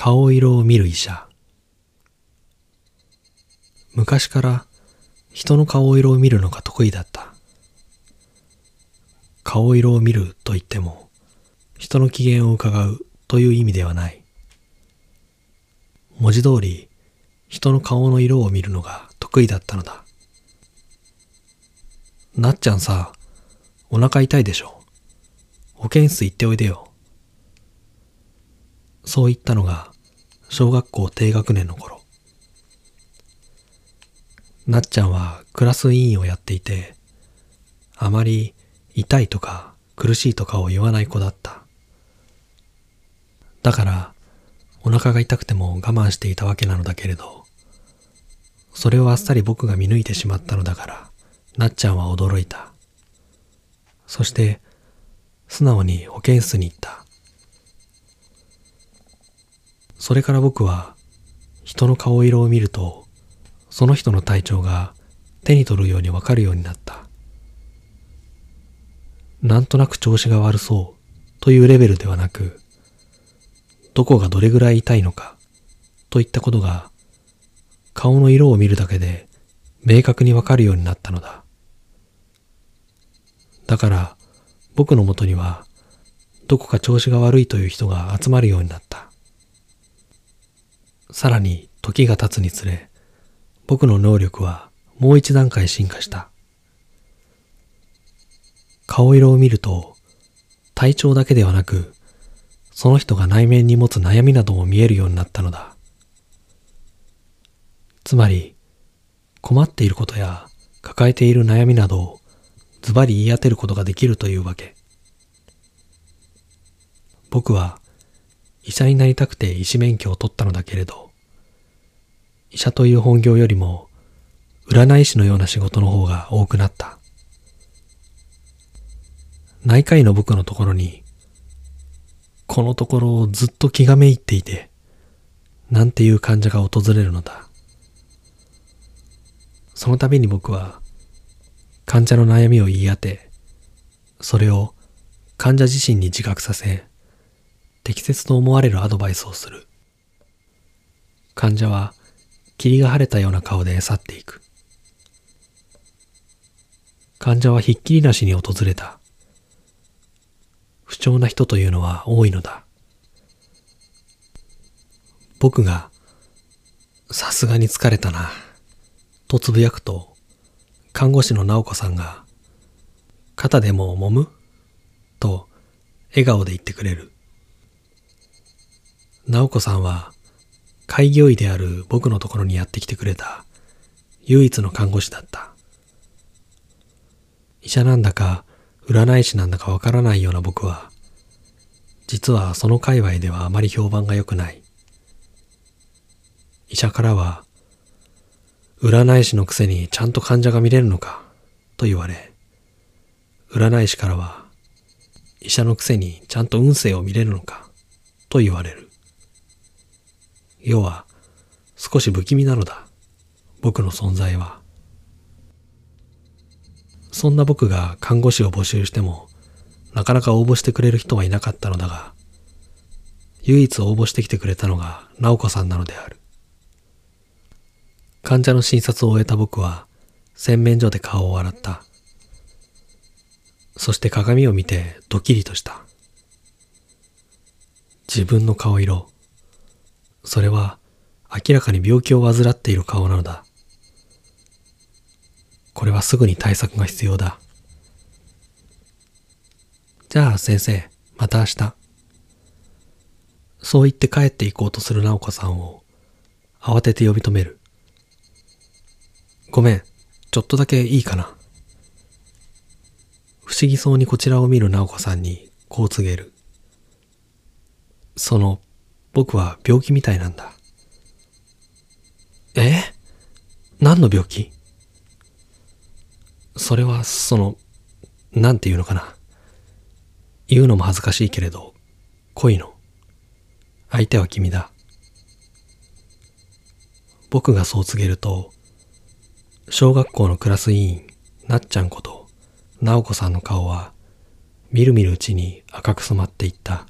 顔色を見る医者。昔から人の顔色を見るのが得意だった。顔色を見ると言っても、人の機嫌を伺うという意味ではない。文字通り、人の顔の色を見るのが得意だったのだ。なっちゃんさ、お腹痛いでしょ。保健室行っておいでよ。そう言ったのが、小学校低学年の頃。なっちゃんはクラス委員をやっていて、あまり痛いとか苦しいとかを言わない子だった。だから、お腹が痛くても我慢していたわけなのだけれど、それをあっさり僕が見抜いてしまったのだから、なっちゃんは驚いた。そして、素直に保健室に行った。それから僕は、人の顔色を見ると、その人の体調が手に取るようにわかるようになった。なんとなく調子が悪そうというレベルではなく、どこがどれぐらい痛いのかといったことが顔の色を見るだけで明確にわかるようになったのだ。だから僕のもとにはどこか調子が悪いという人が集まるようになった。さらに時が経つにつれ僕の能力はもう一段階進化した。顔色を見ると体調だけではなくその人が内面に持つ悩みなども見えるようになったのだ。つまり困っていることや抱えている悩みなどをズバリ言い当てることができるというわけ。僕は医者になりたくて医師免許を取ったのだけれど、医者という本業よりも占い師のような仕事の方が多くなった。内科医の僕のところに、このところをずっと気がめいっていて、なんていう患者が訪れるのだ。その度に僕は患者の悩みを言い当て、それを患者自身に自覚させ、適切と思われるアドバイスをする。患者は霧が晴れたような顔で去っていく。患者はひっきりなしに訪れた。不調な人というのは多いのだ。僕が、さすがに疲れたな、とつぶやくと、看護師の直子さんが、肩でも揉む？と、笑顔で言ってくれる。直子さんは、開業医である僕のところにやってきてくれた唯一の看護師だった。医者なんだか占い師なんだかわからないような僕は、実はその界隈ではあまり評判が良くない。医者からは、占い師のくせにちゃんと患者が見れるのかと言われ、占い師からは医者のくせにちゃんと運勢を見れるのかと言われる。要は少し不気味なのだ。僕の存在は。そんな僕が看護師を募集してもなかなか応募してくれる人はいなかったのだが、唯一応募してきてくれたのが直子さんなのである。患者の診察を終えた僕は洗面所で顔を洗った。そして鏡を見てドキリとした。自分の顔色。それは明らかに病気を患っている顔なのだ。これはすぐに対策が必要だ。じゃあ先生、また明日。そう言って帰って行こうとする直子さんを慌てて呼び止める。ごめん、ちょっとだけいいかな。不思議そうにこちらを見る直子さんにこう告げる。その、僕は病気みたいなんだ。え？何の病気？それは、その、なんて言うのかな。言うのも恥ずかしいけれど、恋の。相手は君だ。僕がそう告げると、小学校のクラス委員、なっちゃんこと、なおこさんの顔は、みるみるうちに赤く染まっていった。